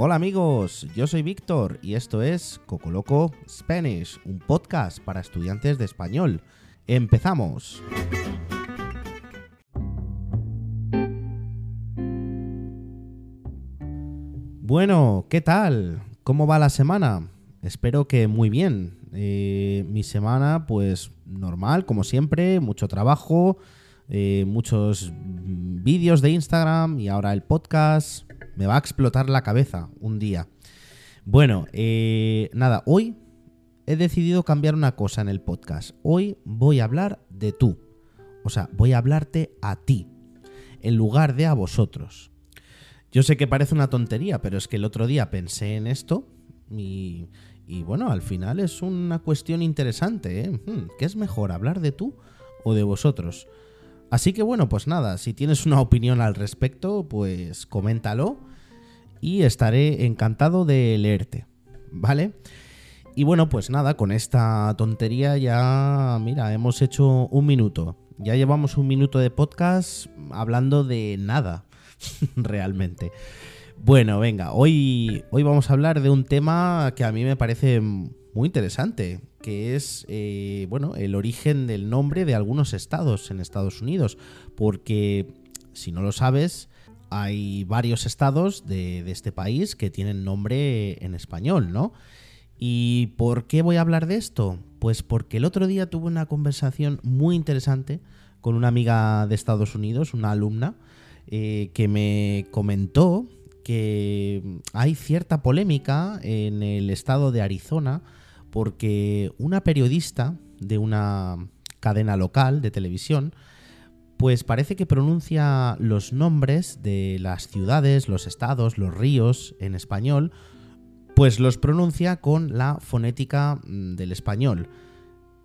Hola amigos, yo soy Víctor y esto es Cocoloco Spanish, un podcast para estudiantes de español. ¡Empezamos! Bueno, ¿qué tal? ¿Cómo va la semana? Espero que muy bien. Eh, mi semana, pues normal, como siempre, mucho trabajo, eh, muchos vídeos de Instagram y ahora el podcast. Me va a explotar la cabeza un día. Bueno, eh, nada, hoy he decidido cambiar una cosa en el podcast. Hoy voy a hablar de tú. O sea, voy a hablarte a ti, en lugar de a vosotros. Yo sé que parece una tontería, pero es que el otro día pensé en esto y, bueno, al final es una cuestión interesante. ¿eh? Hmm, ¿Qué es mejor, hablar de tú o de vosotros? Así que bueno, pues nada, si tienes una opinión al respecto, pues coméntalo y estaré encantado de leerte, ¿vale? Y bueno, pues nada, con esta tontería ya, mira, hemos hecho un minuto. Ya llevamos un minuto de podcast hablando de nada, realmente. Bueno, venga, hoy, hoy vamos a hablar de un tema que a mí me parece muy interesante, que es, eh, bueno, el origen del nombre de algunos estados en Estados Unidos, porque, si no lo sabes, hay varios estados de, este país que tienen nombre en español, ¿no? ¿Y por qué voy a hablar de esto? Pues porque el otro día tuve una conversación muy interesante con una amiga de Estados Unidos, una alumna, eh, que me comentó que hay cierta polémica en el estado de Arizona porque una periodista de una cadena local de televisión pues parece que pronuncia los nombres de las ciudades, los estados, los ríos en español, pues los pronuncia con la fonética mm, del español.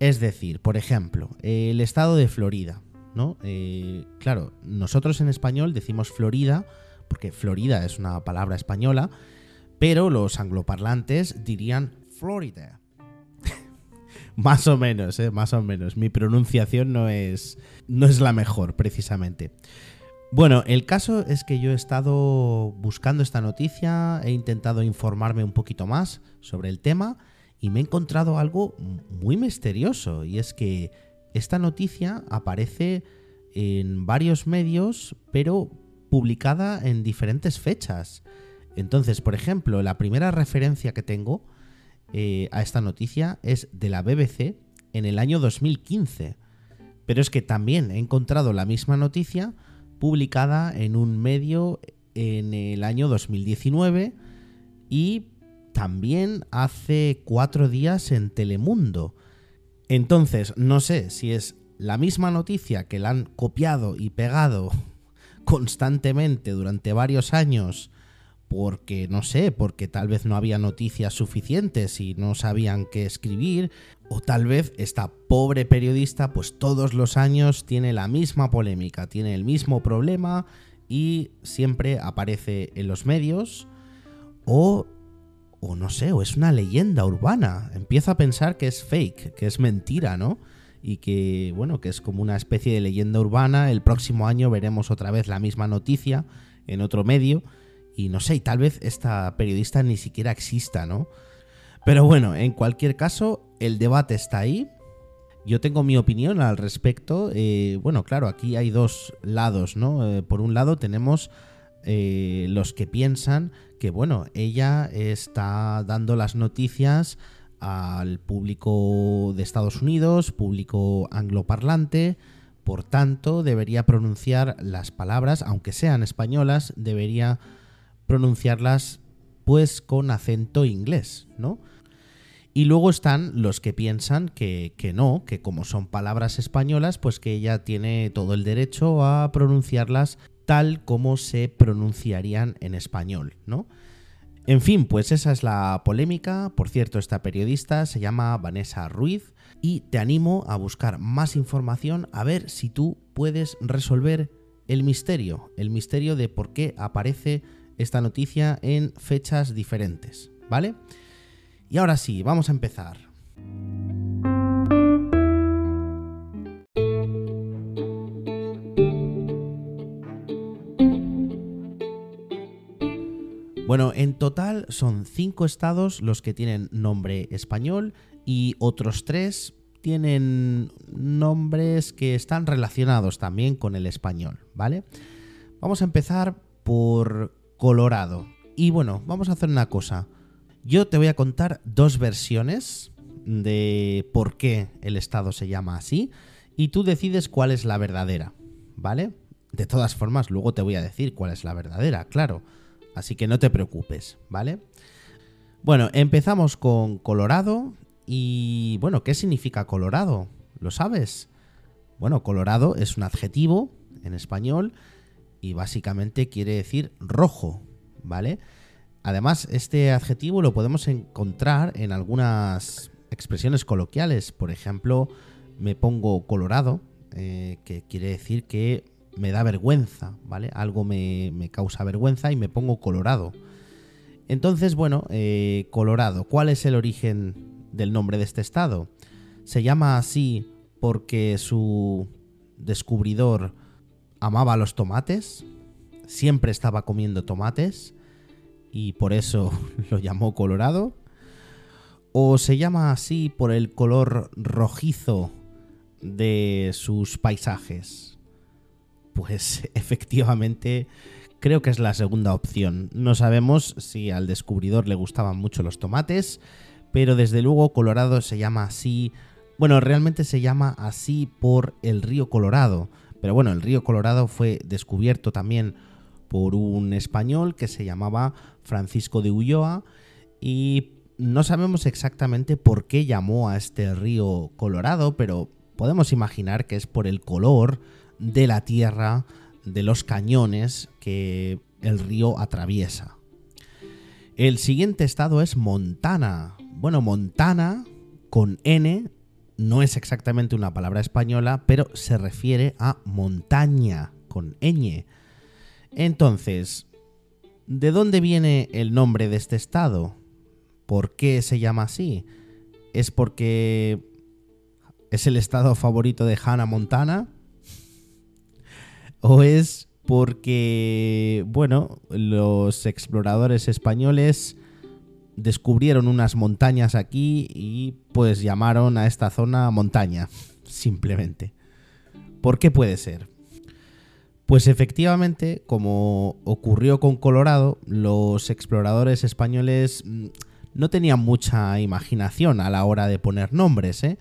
Es decir, por ejemplo, el estado de Florida. ¿no? Eh, claro, nosotros en español decimos Florida, porque Florida es una palabra española, pero los angloparlantes dirían Florida. Más o menos, ¿eh? más o menos. Mi pronunciación no es, no es la mejor, precisamente. Bueno, el caso es que yo he estado buscando esta noticia, he intentado informarme un poquito más sobre el tema y me he encontrado algo muy misterioso y es que esta noticia aparece en varios medios, pero publicada en diferentes fechas. Entonces, por ejemplo, la primera referencia que tengo eh, a esta noticia es de la BBC en el año 2015. Pero es que también he encontrado la misma noticia publicada en un medio en el año 2019 y también hace cuatro días en Telemundo. Entonces, no sé si es la misma noticia que la han copiado y pegado constantemente durante varios años porque, no sé, porque tal vez no había noticias suficientes y no sabían qué escribir, o tal vez esta pobre periodista pues todos los años tiene la misma polémica, tiene el mismo problema y siempre aparece en los medios, o o no sé, o es una leyenda urbana. Empiezo a pensar que es fake, que es mentira, ¿no? Y que, bueno, que es como una especie de leyenda urbana. El próximo año veremos otra vez la misma noticia en otro medio. Y no sé, y tal vez esta periodista ni siquiera exista, ¿no? Pero bueno, en cualquier caso, el debate está ahí. Yo tengo mi opinión al respecto. Eh, bueno, claro, aquí hay dos lados, ¿no? Eh, por un lado tenemos eh, los que piensan que, bueno, ella está dando las noticias al público de Estados Unidos, público angloparlante, por tanto debería pronunciar las palabras, aunque sean españolas, debería pronunciarlas pues con acento inglés, ¿no? Y luego están los que piensan que, que, no, que como son palabras españolas, pues que ella tiene todo el derecho a pronunciarlas tal como se pronunciarían en español, ¿no? En fin, pues esa es la polémica. Por cierto, esta periodista se llama Vanessa Ruiz y te animo a buscar más información a ver si tú puedes resolver el misterio, el misterio de por qué aparece esta noticia en fechas diferentes, ¿vale? Y ahora sí, vamos a empezar. Bueno, en total son cinco estados los que tienen nombre español y otros tres tienen nombres que están relacionados también con el español, ¿vale? Vamos a empezar por Colorado. Y bueno, vamos a hacer una cosa. Yo te voy a contar dos versiones de por qué el estado se llama así y tú decides cuál es la verdadera, ¿vale? De todas formas, luego te voy a decir cuál es la verdadera, claro. Así que no te preocupes, ¿vale? Bueno, empezamos con Colorado y bueno, ¿qué significa Colorado? ¿Lo sabes? Bueno, Colorado es un adjetivo en español y básicamente quiere decir rojo, ¿vale? Además, este adjetivo lo podemos encontrar en algunas expresiones coloquiales. Por ejemplo, me pongo colorado, eh, que quiere decir que me da vergüenza, ¿vale? Algo me, causa vergüenza y me pongo colorado. Entonces, bueno, eh, Colorado, ¿cuál es el origen del nombre de este estado? Se llama así porque su descubridor amaba los tomates, siempre estaba comiendo tomates y por eso lo llamó Colorado. ¿O se llama así por el color rojizo de sus paisajes? Pues efectivamente creo que es la segunda opción. No sabemos si al descubridor le gustaban mucho los tomates, pero desde luego Colorado se llama así. Bueno, realmente se llama así por el río Colorado. Pero bueno, el río Colorado fue descubierto también por un español que se llamaba Francisco de Ulloa y no sabemos exactamente por qué llamó a este río Colorado, pero podemos imaginar que es por el color de la tierra, de los cañones que el río atraviesa. El siguiente estado es Montana. Bueno, Montana con N no es exactamente una palabra española, pero se refiere a montaña con ñ. Entonces, ¿de dónde viene el nombre de este estado? ¿Por qué se llama así? ¿Es porque es el estado favorito de Hannah Montana? ¿O es porque, bueno, los exploradores españoles descubrieron unas montañas aquí y pues llamaron a esta zona montaña, simplemente? ¿Por qué puede ser? Pues efectivamente, como ocurrió con Colorado, los exploradores españoles mm, no tenían mucha imaginación a la hora de poner nombres, ¿eh?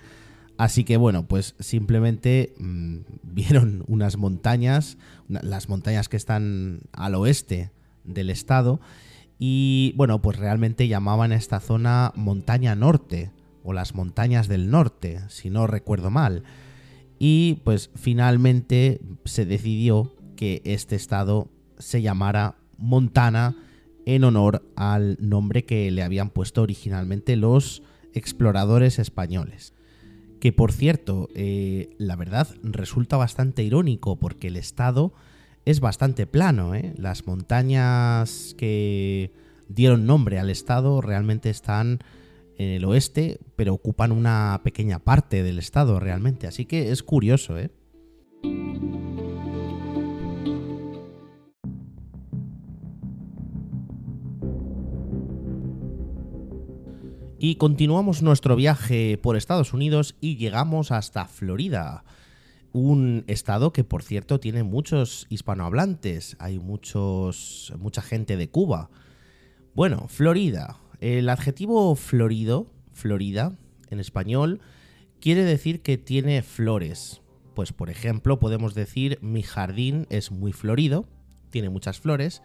Así que bueno, pues simplemente mm, vieron unas montañas, las montañas que están al oeste del estado, y bueno, pues realmente llamaban a esta zona montaña norte, o las montañas del norte, si no recuerdo mal. Y pues finalmente se decidió que este estado se llamara Montana en honor al nombre que le habían puesto originalmente los exploradores españoles que por cierto, eh, la verdad resulta bastante irónico porque el estado es bastante plano. ¿eh? Las montañas que dieron nombre al estado realmente están en el oeste, pero ocupan una pequeña parte del estado realmente. Así que es curioso, ¿eh? Y continuamos nuestro viaje por Estados Unidos y llegamos hasta Florida. Un estado que, por cierto, tiene muchos hispanohablantes. Hay muchos, mucha gente de Cuba. Bueno, Florida. El adjetivo florido, Florida, en español, quiere decir que tiene flores. Pues, por ejemplo, podemos decir mi jardín es muy florido, tiene muchas flores.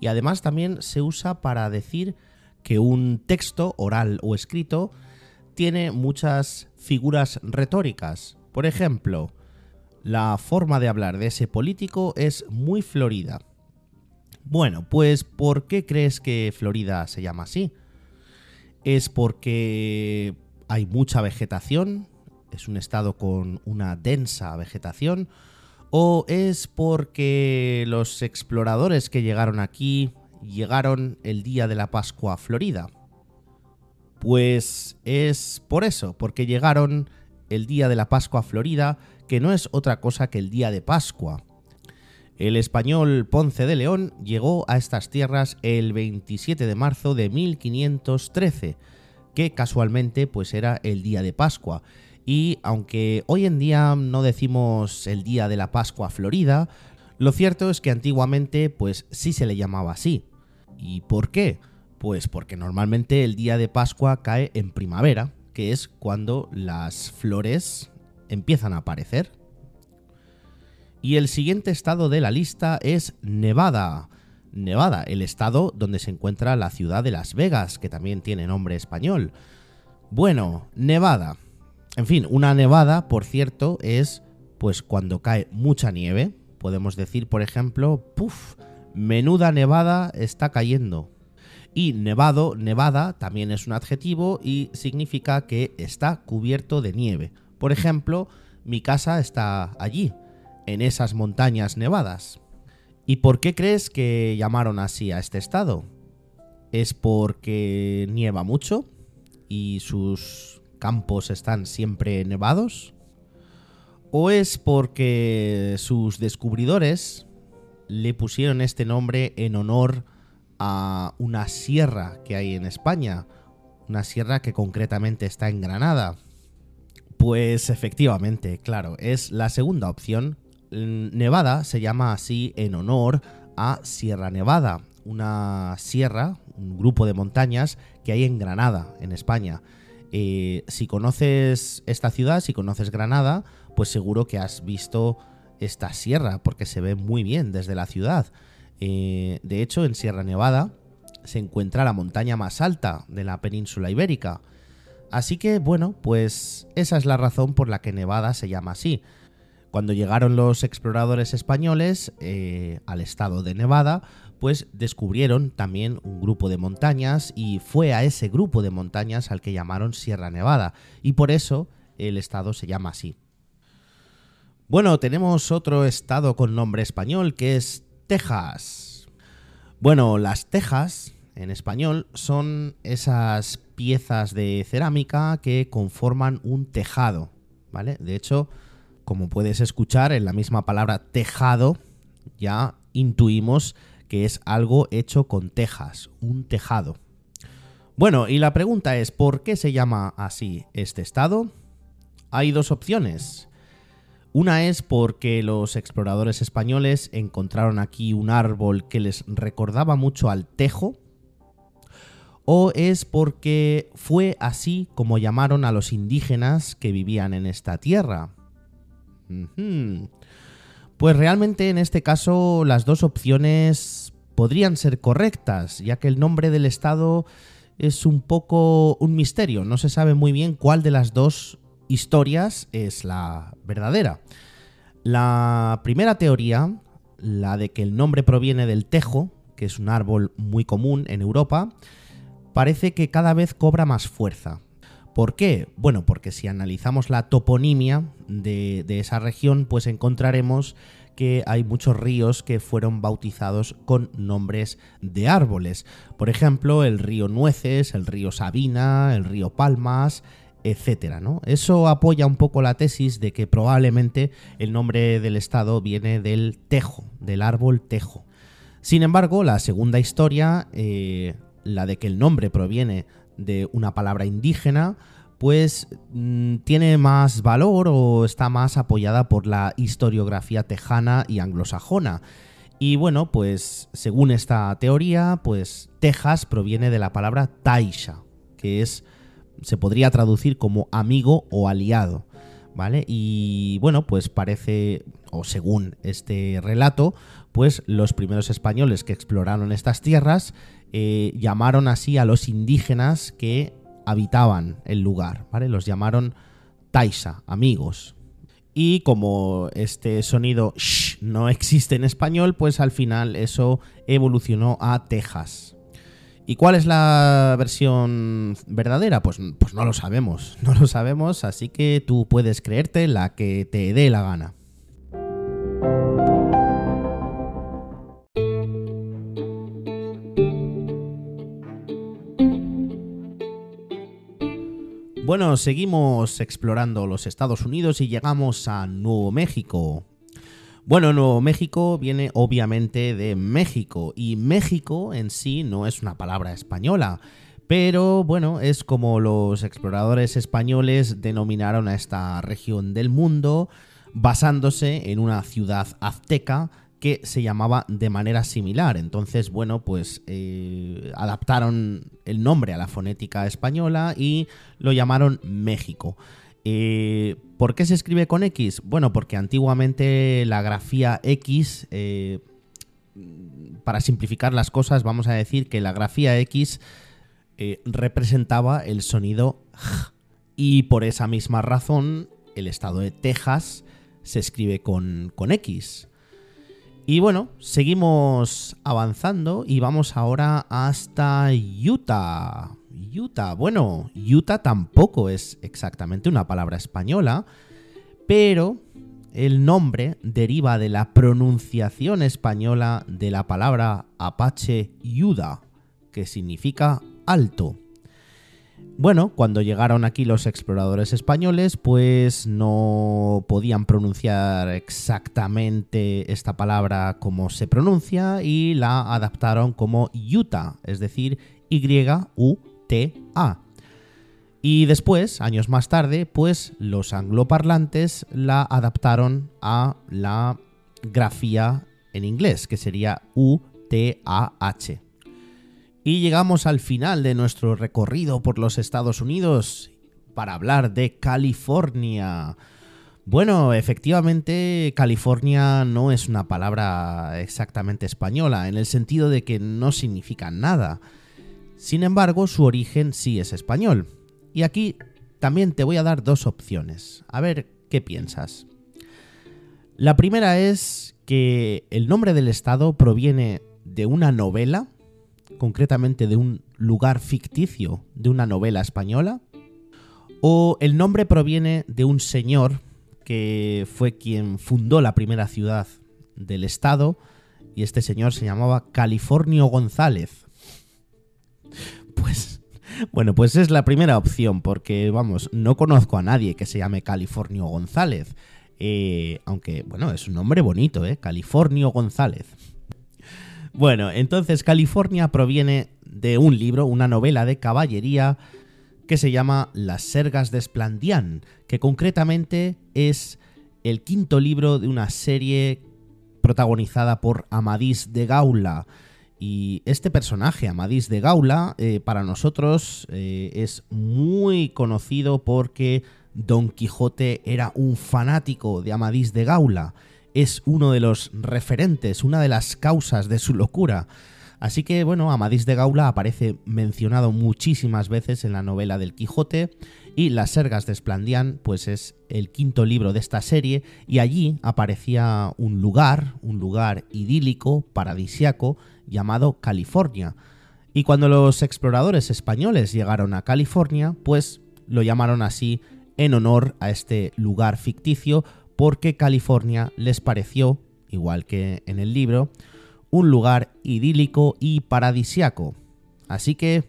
Y además también se usa para decir que un texto, oral o escrito, tiene muchas figuras retóricas. Por ejemplo, la forma de hablar de ese político es muy florida. Bueno, pues ¿por qué crees que Florida se llama así? ¿Es porque hay mucha vegetación? ¿Es un estado con una densa vegetación? ¿O es porque los exploradores que llegaron aquí llegaron el día de la Pascua a Florida? Pues es por eso, porque llegaron el día de la Pascua a Florida, que no es otra cosa que el día de Pascua. El español Ponce de León llegó a estas tierras el 27 de marzo de 1513, que casualmente pues era el día de Pascua. Y aunque hoy en día no decimos el día de la Pascua Florida, lo cierto es que antiguamente pues sí se le llamaba así. ¿Y por qué? Pues porque normalmente el día de Pascua cae en primavera, que es cuando las flores empiezan a aparecer. Y el siguiente estado de la lista es Nevada. Nevada, el estado donde se encuentra la ciudad de Las Vegas, que también tiene nombre español. Bueno, Nevada. En fin, una nevada, por cierto, es pues cuando cae mucha nieve. Podemos decir, por ejemplo, puff, menuda nevada está cayendo. Y nevado, nevada, también es un adjetivo y significa que está cubierto de nieve. Por ejemplo, mi casa está allí, en esas montañas nevadas. ¿Y por qué crees que llamaron así a este estado? ¿Es porque nieva mucho y sus campos están siempre nevados? ¿O es porque sus descubridores le pusieron este nombre en honor a una sierra que hay en España? Una sierra que concretamente está en Granada. Pues efectivamente, claro, es la segunda opción Nevada se llama así en honor a Sierra Nevada, una sierra, un grupo de montañas que hay en Granada, en España. Eh, si conoces esta ciudad, si conoces Granada, pues seguro que has visto esta sierra, porque se ve muy bien desde la ciudad. Eh, de hecho, en Sierra Nevada se encuentra la montaña más alta de la península ibérica. Así que, bueno, pues esa es la razón por la que Nevada se llama así. Cuando llegaron los exploradores españoles eh, al estado de Nevada, pues descubrieron también un grupo de montañas y fue a ese grupo de montañas al que llamaron Sierra Nevada y por eso el estado se llama así. Bueno, tenemos otro estado con nombre español que es Texas. Bueno, las tejas en español son esas piezas de cerámica que conforman un tejado, ¿vale? De hecho, como puedes escuchar en la misma palabra tejado, ya intuimos que es algo hecho con tejas, un tejado. Bueno, y la pregunta es, ¿por qué se llama así este estado? Hay dos opciones. Una es porque los exploradores españoles encontraron aquí un árbol que les recordaba mucho al tejo, o es porque fue así como llamaron a los indígenas que vivían en esta tierra. Pues realmente en este caso las dos opciones podrían ser correctas, ya que el nombre del estado es un poco un misterio, no se sabe muy bien cuál de las dos historias es la verdadera. La primera teoría, la de que el nombre proviene del tejo, que es un árbol muy común en Europa, parece que cada vez cobra más fuerza. ¿Por qué? Bueno, porque si analizamos la toponimia de, esa región, pues encontraremos que hay muchos ríos que fueron bautizados con nombres de árboles. Por ejemplo, el río Nueces, el río Sabina, el río Palmas, etcétera, ¿no? Eso apoya un poco la tesis de que probablemente el nombre del estado viene del tejo, del árbol tejo. Sin embargo, la segunda historia, eh, la de que el nombre proviene de una palabra indígena, pues mm, tiene más valor o está más apoyada por la historiografía tejana y anglosajona. Y bueno, pues según esta teoría, pues Texas proviene de la palabra Taisha, que es se podría traducir como amigo o aliado, ¿vale? Y bueno, pues parece o según este relato, pues los primeros españoles que exploraron estas tierras eh, llamaron así a los indígenas que habitaban el lugar. Los llamaron Taisa, amigos. Y como este sonido sh no existe en español, pues al final eso evolucionó a Texas. ¿Y cuál es la versión verdadera? Pues, pues no lo sabemos, no lo sabemos, así que tú puedes creerte la que te dé la gana. Bueno, seguimos explorando los Estados Unidos y llegamos a Nuevo México. Bueno, Nuevo México viene obviamente de México y México en sí no es una palabra española. Pero bueno, es como los exploradores españoles denominaron a esta región del mundo basándose en una ciudad azteca que se llamaba de manera similar. Entonces, bueno, pues eh, adaptaron el nombre a la fonética española y lo llamaron México. Eh, ¿Por qué se escribe con X? Bueno, porque antiguamente la grafía X, eh, para simplificar las cosas, vamos a decir que la grafía X representaba el sonido J. Y por esa misma razón, el estado de Texas se escribe con, con X. Y bueno, seguimos avanzando y vamos ahora hasta Utah. Utah, bueno, Utah tampoco es exactamente una palabra española, pero el nombre deriva de la pronunciación española de la palabra apache Yuda, que significa alto. Bueno, cuando llegaron aquí los exploradores españoles, pues no podían pronunciar exactamente esta palabra como se pronuncia y la adaptaron como Utah, es decir, Y-U-T-A. Y después, años más tarde, pues los angloparlantes la adaptaron a la grafía en inglés, que sería U-T-A-H. Y llegamos al final de nuestro recorrido por los Estados Unidos para hablar de California. Bueno, efectivamente, California no es una palabra exactamente española, en el sentido de que no significa nada. Sin embargo, su origen sí es español. Y aquí también te voy a dar dos opciones. A ver qué piensas. La primera es que el nombre del estado proviene de una novela concretamente de un lugar ficticio de una novela española, o el nombre proviene de un señor que fue quien fundó la primera ciudad del estado, y este señor se llamaba Californio González. Pues, bueno, pues es la primera opción, porque vamos, no conozco a nadie que se llame Californio González. Eh, aunque, bueno, es un nombre bonito, ¿eh? Californio González. Bueno, entonces California proviene de un libro, una novela de caballería que se llama Las Sergas de Esplandián, que concretamente es el quinto libro de una serie protagonizada por Amadís de Gaula. Y este personaje, Amadís de Gaula, eh, para nosotros eh, es muy conocido porque Don Quijote era un fanático de Amadís de Gaula es uno de los referentes, una de las causas de su locura. Así que bueno, Amadís de Gaula aparece mencionado muchísimas veces en la novela del Quijote y Las Sergas de Esplandián pues es el quinto libro de esta serie y allí aparecía un lugar, un lugar idílico, paradisiaco, llamado California. Y cuando los exploradores españoles llegaron a California, pues lo llamaron así en honor a este lugar ficticio porque California les pareció, igual que en el libro, un lugar idílico y paradisiaco. Así que,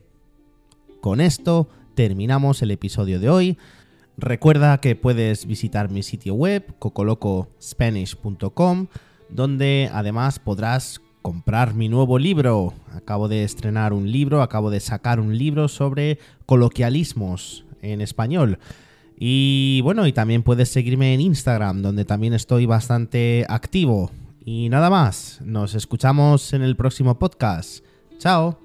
con esto terminamos el episodio de hoy. Recuerda que puedes visitar mi sitio web, cocolocospanish.com, donde además podrás comprar mi nuevo libro. Acabo de estrenar un libro, acabo de sacar un libro sobre coloquialismos en español. Y bueno, y también puedes seguirme en Instagram, donde también estoy bastante activo. Y nada más, nos escuchamos en el próximo podcast. Chao.